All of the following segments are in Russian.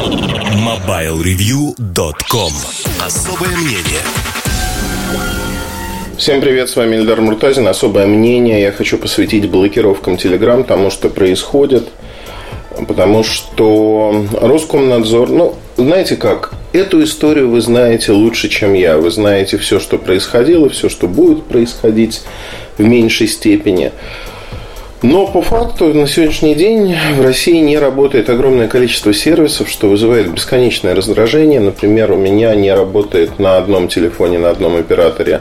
MobileReview.com Особое мнение Всем привет, с вами Ильдар Муртазин. Особое мнение я хочу посвятить блокировкам Telegram, тому, что происходит. Потому что Роскомнадзор, ну, знаете как, эту историю вы знаете лучше, чем я. Вы знаете все, что происходило, все, что будет происходить в меньшей степени. Но по факту на сегодняшний день в России не работает огромное количество сервисов, что вызывает бесконечное раздражение. Например, у меня не работает на одном телефоне, на одном операторе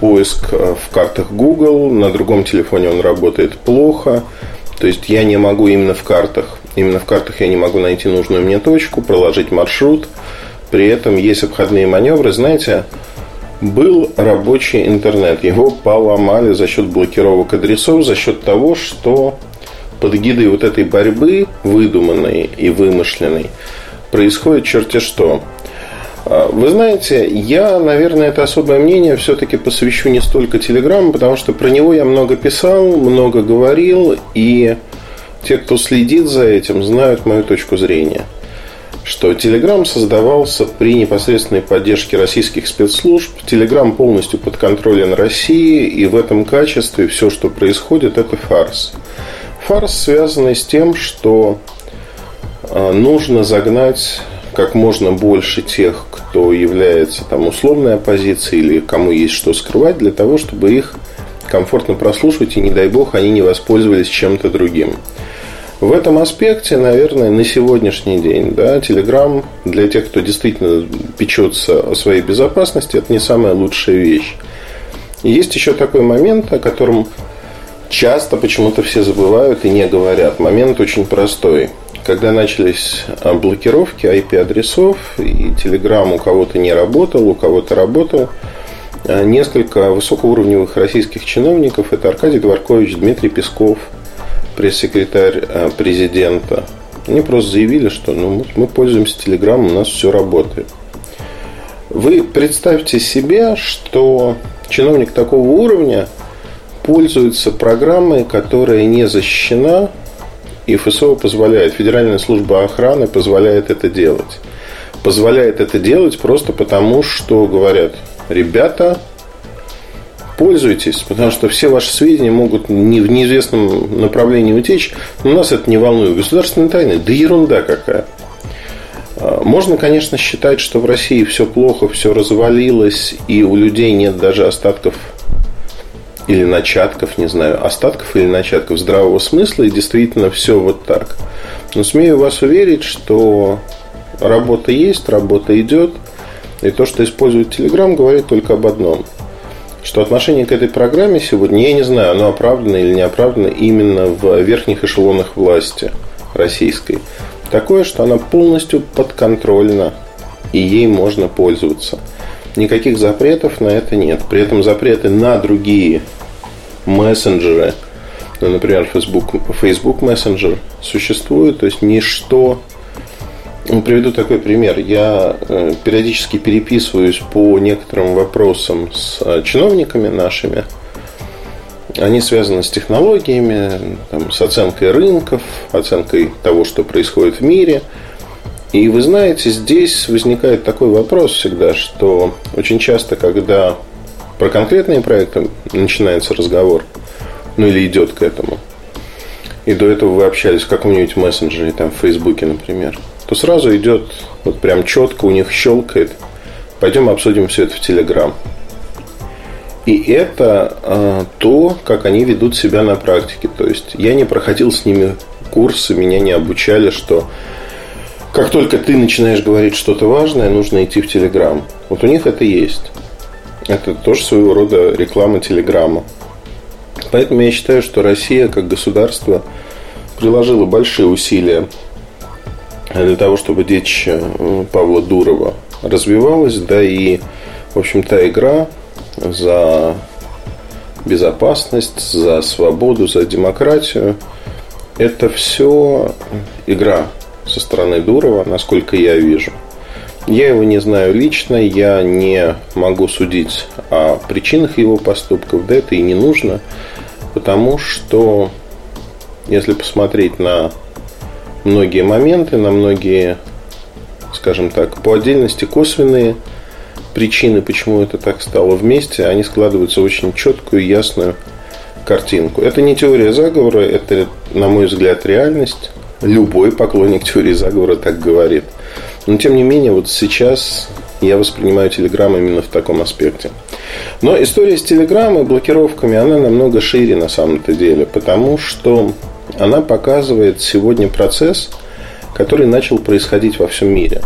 поиск э, в картах Google, на другом телефоне он работает плохо. То есть я не могу именно в картах, именно в картах я не могу найти нужную мне точку, проложить маршрут. При этом есть обходные маневры. Знаете, был рабочий интернет. Его поломали за счет блокировок адресов, за счет того, что под гидой вот этой борьбы, выдуманной и вымышленной, происходит черти что. А, вы знаете, я, наверное, это особое мнение все-таки посвящу не столько Телеграмму, потому что про него я много писал, много говорил, и те, кто следит за этим, знают мою точку зрения. Что Telegram создавался при непосредственной поддержке российских спецслужб. Telegram полностью под контролем России, и в этом качестве все, что происходит, это фарс. Фарс, связанный с тем, что а, нужно загнать как можно больше тех, кто является там условной оппозицией или кому есть что скрывать, для того, чтобы их комфортно прослушивать и, не дай бог, они не воспользовались чем-то другим. В этом аспекте, наверное, на сегодняшний день, да, Telegram для тех, кто действительно печется о своей безопасности, это не самая лучшая вещь. Есть еще такой момент, о котором часто почему-то все забывают и не говорят. Момент очень простой когда начались а, блокировки IP-адресов, и Telegram у кого-то не работал, у кого-то работал, а, несколько высокоуровневых российских чиновников, это Аркадий Дворкович, Дмитрий Песков, пресс-секретарь а, президента, они просто заявили, что ну, мы пользуемся Telegram, у нас все работает. Вы представьте себе, что чиновник такого уровня пользуется программой, которая не защищена и ФСО позволяет, Федеральная служба охраны позволяет это делать. Позволяет это делать просто потому, что говорят, ребята, пользуйтесь, потому что все ваши сведения могут не в неизвестном направлении утечь, но нас это не волнует. Государственные тайны, да ерунда какая. А, можно, конечно, считать, что в России все плохо, все развалилось, и у людей нет даже остатков или начатков, не знаю, остатков или начатков здравого смысла, и действительно все вот так. Но смею вас уверить, что работа есть, работа идет, и то, что использует Telegram, говорит только об одном. Что отношение к этой программе сегодня, я не знаю, оно оправдано или не оправдано именно в верхних эшелонах власти российской. Такое, что она полностью подконтрольна, и ей можно пользоваться. Никаких запретов на это нет. При этом запреты на другие мессенджеры, ну, например, Facebook, Facebook Messenger существует, то есть ничто Приведу такой пример. Я э, периодически переписываюсь по некоторым вопросам с э, чиновниками нашими. Они связаны с технологиями, там, с оценкой рынков, оценкой того, что происходит в мире. И вы знаете, здесь возникает такой вопрос всегда, что очень часто, когда про конкретные проекты начинается разговор, ну или идет к этому, и до этого вы общались в каком-нибудь мессенджере, там в Фейсбуке, например, то сразу идет вот прям четко у них щелкает. Пойдем обсудим все это в Телеграм. И это э, то, как они ведут себя на практике. То есть я не проходил с ними курсы, меня не обучали, что как только ты начинаешь говорить что-то важное, нужно идти в Телеграм. Вот у них это есть. Это тоже своего рода реклама Телеграма. Поэтому я считаю, что Россия как государство приложила большие усилия для того, чтобы дичь э, Павла Дурова развивалась, да и, в общем, та игра за безопасность, за свободу, за демократию, это все игра со стороны Дурова, насколько я вижу – я его не знаю лично, я не могу судить о причинах его поступков, да это и не нужно, потому что если посмотреть на многие моменты, на многие скажем так, по отдельности косвенные причины, почему это так стало вместе, они складываются в очень четкую, ясную картинку. Это не теория заговора, это, на мой взгляд, реальность. Любой поклонник теории заговора так говорит. Но, тем не менее, вот сейчас я воспринимаю Telegram именно в таком аспекте. Но история с Telegram и блокировками, она намного шире на самом-то деле, потому что она показывает сегодня процесс, который начал происходить во всем мире.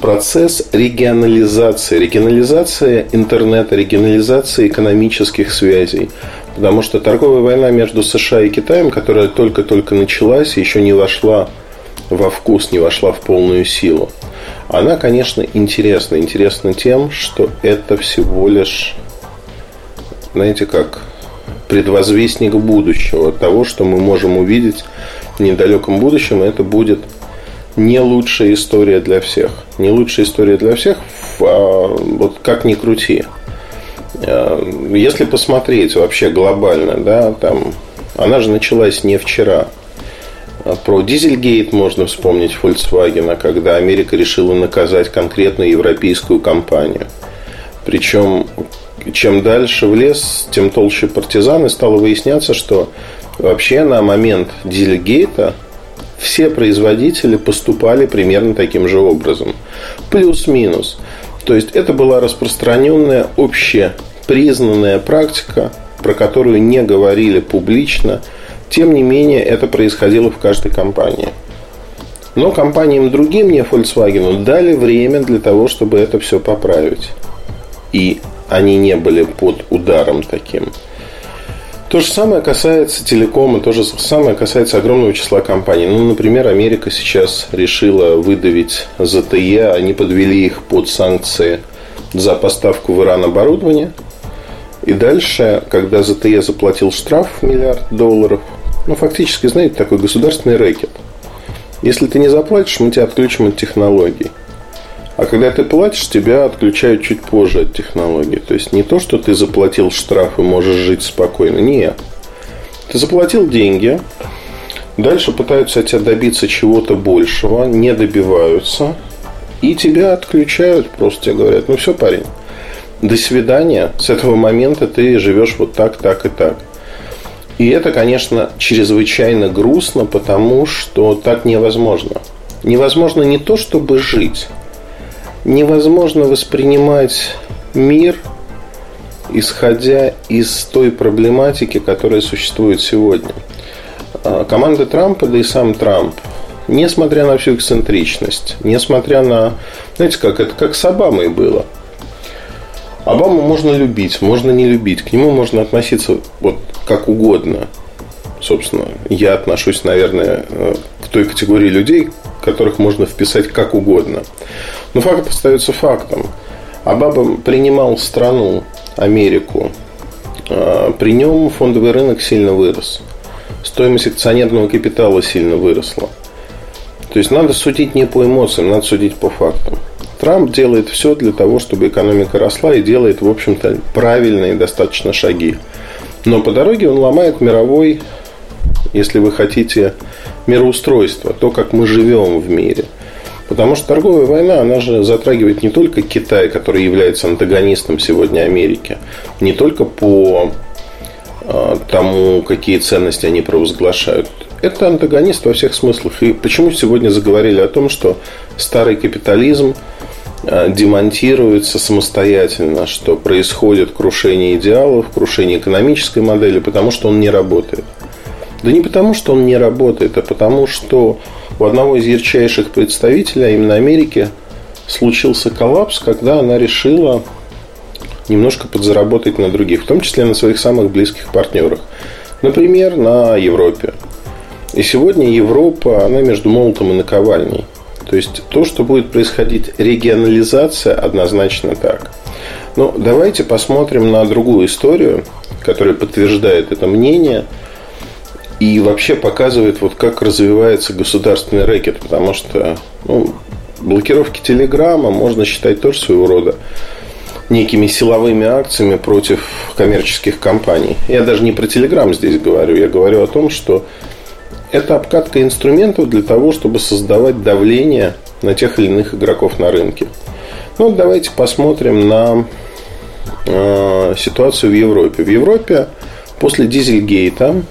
Процесс регионализации, регионализация интернета, регионализация экономических связей. Потому что торговая война между США и Китаем, которая только-только началась, еще не вошла во вкус, не вошла в полную силу. Она, конечно, интересна. Интересна тем, что это всего лишь, знаете как, предвозвестник будущего, того, что мы можем увидеть в недалеком будущем, это будет не лучшая история для всех. Не лучшая история для всех, а, вот как ни крути. А, если посмотреть вообще глобально, да, там, она же началась не вчера. А про Дизельгейт можно вспомнить Volkswagen, когда Америка решила наказать конкретную европейскую компанию. Причем чем дальше в лес, тем толще партизаны. Стало выясняться, что вообще на момент Дизельгейта все производители поступали примерно таким же образом. Плюс-минус. То есть это была распространенная общепризнанная практика, про которую не говорили публично. Тем не менее, это происходило в каждой компании. Но компаниям другим, не Volkswagen, дали время для того, чтобы это все поправить. И они не были под ударом таким. То же самое касается телекома, то же самое касается огромного числа компаний. Ну, например, Америка сейчас решила выдавить ЗТЕ, они подвели их под санкции за поставку в Иран оборудования. И дальше, когда ЗТЕ заплатил штраф в миллиард долларов, ну, фактически, знаете, такой государственный рэкет. Если ты не заплатишь, мы тебя отключим от технологий. А когда ты платишь, тебя отключают чуть позже от технологии. То есть не то, что ты заплатил штраф и можешь жить спокойно. Нет. Ты заплатил деньги, дальше пытаются от тебя добиться чего-то большего, не добиваются, и тебя отключают, просто тебе говорят, ну все, парень, до свидания, с этого момента ты живешь вот так, так и так. И это, конечно, чрезвычайно грустно, потому что так невозможно. Невозможно не то, чтобы жить, невозможно воспринимать мир, исходя из той проблематики, которая существует сегодня. А, команда Трампа, да и сам Трамп, несмотря на всю эксцентричность, несмотря на, знаете, как это как с Обамой было. Обаму можно любить, можно не любить, к нему можно относиться вот как угодно. Собственно, я отношусь, наверное, э, к той категории людей, которых можно вписать как угодно. Но факт остается фактом. Обама принимал страну, Америку. А, при нем фондовый рынок сильно вырос. Стоимость акционерного капитала сильно выросла. То есть надо судить не по эмоциям, надо судить по фактам. Трамп делает все для того, чтобы экономика росла и делает, в общем-то, правильные достаточно шаги. Но по дороге он ломает мировой, если вы хотите, мироустройство, то, как мы живем в мире. Потому что торговая война, она же затрагивает не только Китай, который является антагонистом сегодня Америки, не только по а, тому, какие ценности они провозглашают. Это антагонист во всех смыслах. И почему сегодня заговорили о том, что старый капитализм а, демонтируется самостоятельно, что происходит крушение идеалов, крушение экономической модели, потому что он не работает. Да не потому, что он не работает, а потому, что у одного из ярчайших представителей, а именно Америки, случился коллапс, когда она решила немножко подзаработать на других, в том числе на своих самых близких партнерах. Например, на Европе. И сегодня Европа, она между молотом и наковальней. То есть то, что будет происходить регионализация, однозначно так. Но давайте посмотрим на другую историю, которая подтверждает это мнение – и вообще показывает, вот как развивается государственный рэкет, потому что ну, блокировки Телеграма можно считать тоже своего рода некими силовыми акциями против коммерческих компаний. Я даже не про Телеграм здесь говорю, я говорю о том, что это обкатка инструментов для того, чтобы создавать давление на тех или иных игроков на рынке. Ну, давайте посмотрим на э, ситуацию в Европе. В Европе после Дизельгейта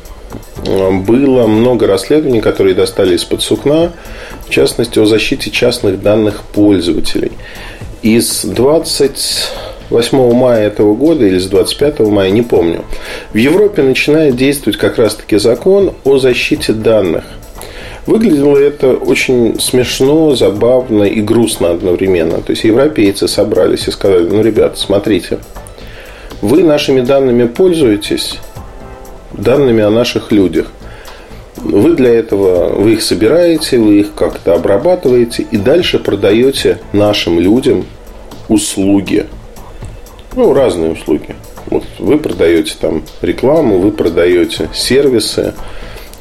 было много расследований, которые достали из-под сукна, в частности, о защите частных данных пользователей. Из 28 мая этого года или с 25 мая, не помню, в Европе начинает действовать как раз-таки закон о защите данных. Выглядело это очень смешно, забавно и грустно одновременно. То есть европейцы собрались и сказали, ну, ребята, смотрите, вы нашими данными пользуетесь, данными о наших людях. Вы для этого, вы их собираете, вы их как-то обрабатываете и дальше продаете нашим людям услуги. Ну, разные услуги. Вот вы продаете там рекламу, вы продаете сервисы,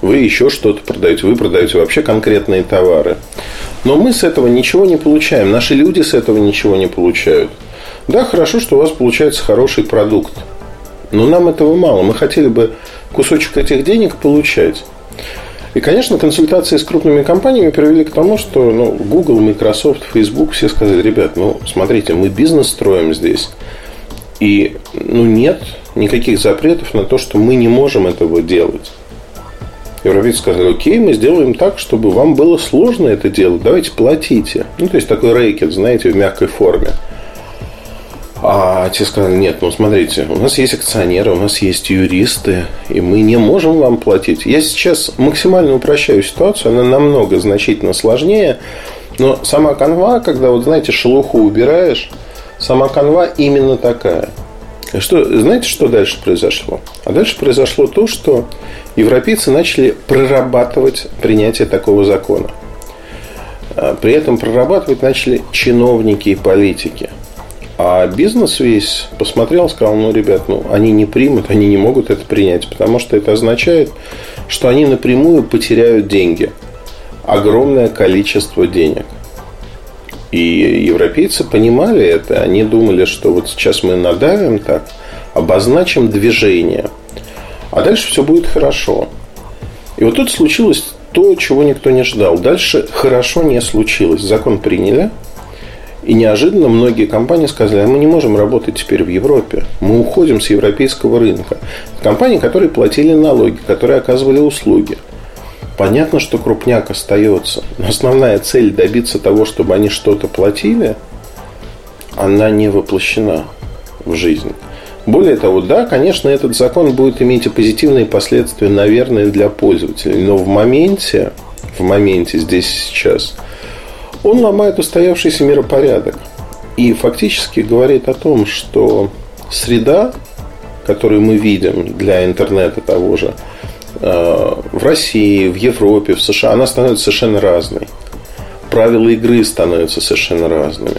вы еще что-то продаете, вы продаете вообще конкретные товары. Но мы с этого ничего не получаем, наши люди с этого ничего не получают. Да, хорошо, что у вас получается хороший продукт. Но нам этого мало. Мы хотели бы кусочек этих денег получать. И, конечно, консультации с крупными компаниями привели к тому, что ну, Google, Microsoft, Facebook все сказали, ребят, ну, смотрите, мы бизнес строим здесь. И ну, нет никаких запретов на то, что мы не можем этого делать. Европейцы сказали, окей, мы сделаем так, чтобы вам было сложно это делать, давайте платите. Ну, то есть, такой рейкет, знаете, в мягкой форме. А те сказали, нет, ну смотрите, у нас есть акционеры, у нас есть юристы, и мы не можем вам платить. Я сейчас максимально упрощаю ситуацию, она намного значительно сложнее, но сама канва, когда, вот знаете, шелуху убираешь, сама канва именно такая. Что, знаете, что дальше произошло? А дальше произошло то, что европейцы начали прорабатывать принятие такого закона. А при этом прорабатывать начали чиновники и политики. А бизнес весь посмотрел, сказал, ну, ребят, ну, они не примут, они не могут это принять, потому что это означает, что они напрямую потеряют деньги. Огромное количество денег. И европейцы понимали это. Они думали, что вот сейчас мы надавим так, обозначим движение, а дальше все будет хорошо. И вот тут случилось то, чего никто не ждал. Дальше хорошо не случилось. Закон приняли – и неожиданно многие компании сказали, а мы не можем работать теперь в Европе. Мы уходим с европейского рынка. Компании, которые платили налоги, которые оказывали услуги. Понятно, что крупняк остается. Но основная цель добиться того, чтобы они что-то платили, она не воплощена в жизнь. Более того, да, конечно, этот закон будет иметь и позитивные последствия, наверное, для пользователей. Но в моменте, в моменте здесь сейчас – он ломает устоявшийся миропорядок. И фактически говорит о том, что среда, которую мы видим для интернета того же, э, в России, в Европе, в США, она становится совершенно разной. Правила игры становятся совершенно разными.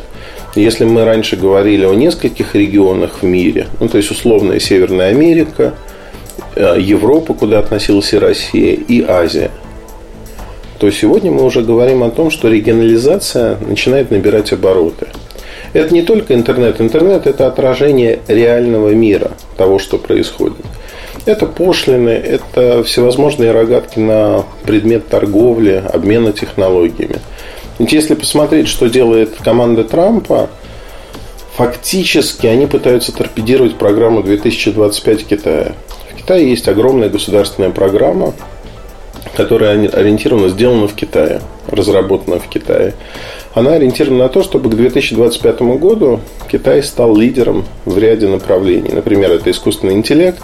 Если мы раньше говорили о нескольких регионах в мире, ну, то есть условная Северная Америка, э, Европа, куда относилась и Россия, и Азия – то сегодня мы уже говорим о том, что регионализация начинает набирать обороты. Это не только интернет. Интернет – это отражение реального мира, того, что происходит. Это пошлины, это всевозможные рогатки на предмет торговли, обмена технологиями. Ведь если посмотреть, что делает команда Трампа, фактически они пытаются торпедировать программу 2025 Китая. В Китае есть огромная государственная программа, которая ориентирована, сделана в Китае, разработана в Китае, она ориентирована на то, чтобы к 2025 году Китай стал лидером в ряде направлений. Например, это искусственный интеллект,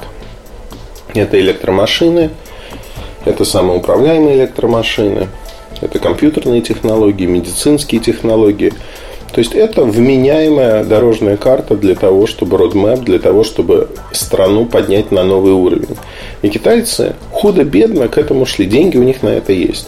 это электромашины, это самоуправляемые электромашины, это компьютерные технологии, медицинские технологии – то есть это вменяемая дорожная карта для того, чтобы roadmap, для того, чтобы страну поднять на новый уровень. И китайцы худо-бедно к этому шли. Деньги у них на это есть.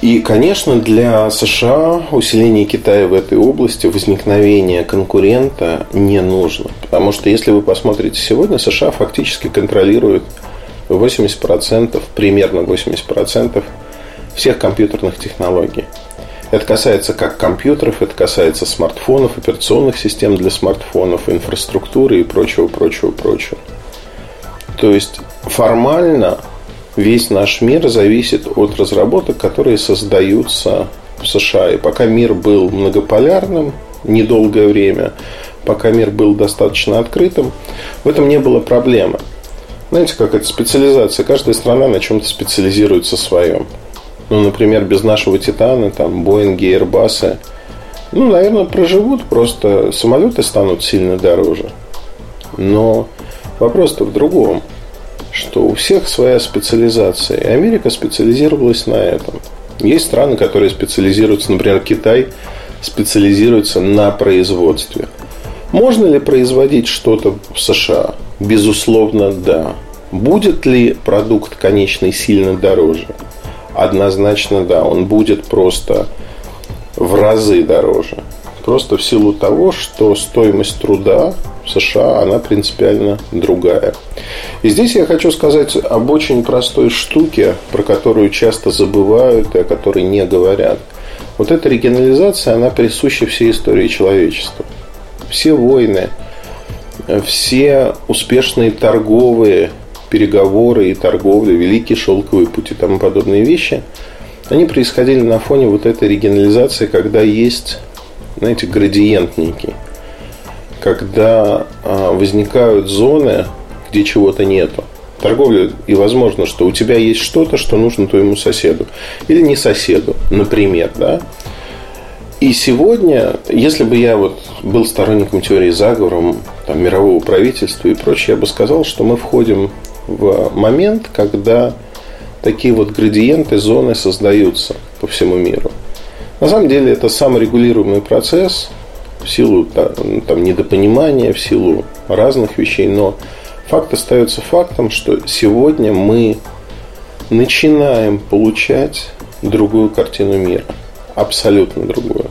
И, конечно, для США усиление Китая в этой области, возникновение конкурента не нужно. Потому что, если вы посмотрите сегодня, США фактически контролирует 80%, примерно 80% всех компьютерных технологий. Это касается как компьютеров, это касается смартфонов, операционных систем для смартфонов, инфраструктуры и прочего, прочего, прочего. То есть формально весь наш мир зависит от разработок, которые создаются в США. И пока мир был многополярным недолгое время, пока мир был достаточно открытым, в этом не было проблемы. Знаете, как это специализация? Каждая страна на чем-то специализируется своем. Ну, например, без нашего Титана, там, Боинги, Airbus, ну, наверное, проживут, просто самолеты станут сильно дороже. Но вопрос-то в другом, что у всех своя специализация. И Америка специализировалась на этом. Есть страны, которые специализируются, например, Китай специализируется на производстве. Можно ли производить что-то в США? Безусловно, да. Будет ли продукт конечный сильно дороже? Однозначно да. Он будет просто в разы дороже. Просто в силу того, что стоимость труда США, она принципиально другая. И здесь я хочу сказать об очень простой штуке, про которую часто забывают и о которой не говорят. Вот эта регионализация, она присуща всей истории человечества. Все войны, все успешные торговые переговоры и торговля, великий шелковый путь и тому подобные вещи, они происходили на фоне вот этой регионализации, когда есть, знаете, градиент некий. Когда а, возникают зоны, где чего-то нету. Торговля, и возможно, что у тебя есть что-то, что нужно твоему соседу. Или не соседу, например, да. И сегодня, если бы я вот был сторонником теории заговора, там, мирового правительства и прочее, я бы сказал, что мы входим в момент, когда такие вот градиенты, зоны создаются по всему миру. На самом деле это саморегулируемый процесс в силу там, недопонимания, в силу разных вещей, но факт остается фактом, что сегодня мы начинаем получать другую картину мира. Абсолютно другую.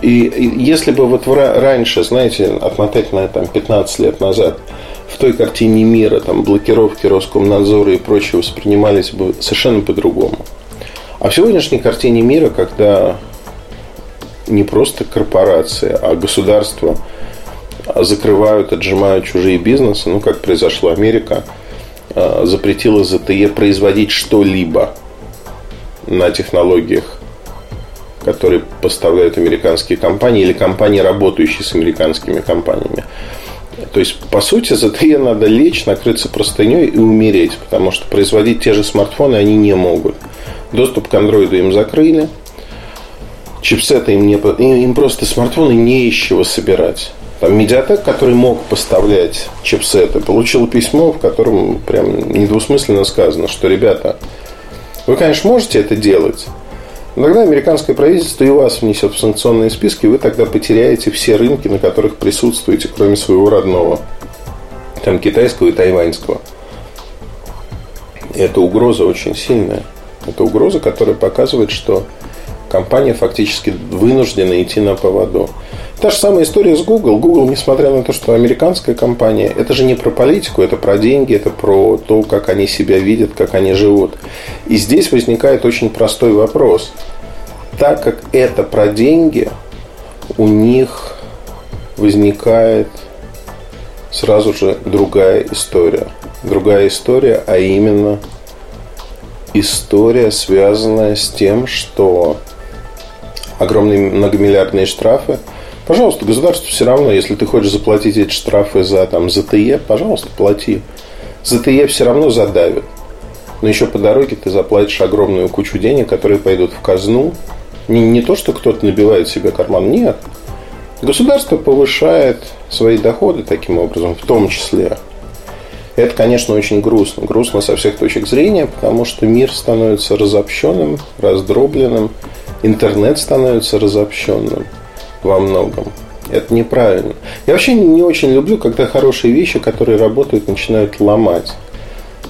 И, если бы вот раньше, знаете, отмотать на там, 15 лет назад – в той картине мира там, блокировки Роскомнадзора и прочее воспринимались бы совершенно по-другому. А в сегодняшней картине мира, когда не просто корпорации, а государства закрывают, отжимают чужие бизнесы, ну, как произошло Америка, а, запретила ЗТЕ производить что-либо на технологиях, которые поставляют американские компании или компании, работающие с американскими компаниями. То есть, по сути, за ТЕ надо лечь, накрыться простыней и умереть, потому что производить те же смартфоны они не могут. Доступ к андроиду им закрыли, чипсеты им не... Им просто смартфоны не из чего собирать. Там Медиатек, который мог поставлять чипсеты, получил письмо, в котором прям недвусмысленно сказано, что, ребята, вы, конечно, можете это делать, Тогда американское правительство и вас внесет в санкционные списки, и вы тогда потеряете все рынки, на которых присутствуете, кроме своего родного. Там китайского и тайваньского. И эта угроза очень сильная. Это угроза, которая показывает, что компания фактически вынуждена идти на поводу. Та же самая история с Google. Google, несмотря на то, что американская компания, это же не про политику, это про деньги, это про то, как они себя видят, как они живут. И здесь возникает очень простой вопрос. Так как это про деньги, у них возникает сразу же другая история. Другая история, а именно история, связанная с тем, что огромные многомиллиардные штрафы. Пожалуйста, государство все равно, если ты хочешь заплатить эти штрафы за там, ЗТЕ, пожалуйста, плати. ЗТЕ все равно задавит. Но еще по дороге ты заплатишь огромную кучу денег, которые пойдут в казну. Не, не то, что кто-то набивает себе карман, нет. Государство повышает свои доходы таким образом, в том числе. Это, конечно, очень грустно. Грустно со всех точек зрения, потому что мир становится разобщенным, раздробленным интернет становится разобщенным во многом. Это неправильно. Я вообще не очень люблю, когда хорошие вещи, которые работают, начинают ломать.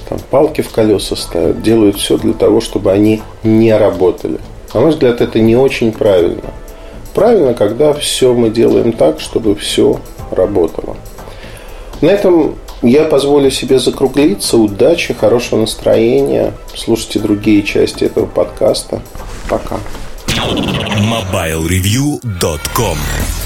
Там палки в колеса ставят, делают все для того, чтобы они не работали. На мой взгляд, это не очень правильно. Правильно, когда все мы делаем так, чтобы все работало. На этом я позволю себе закруглиться. Удачи, хорошего настроения. Слушайте другие части этого подкаста. Пока. MobileReview.com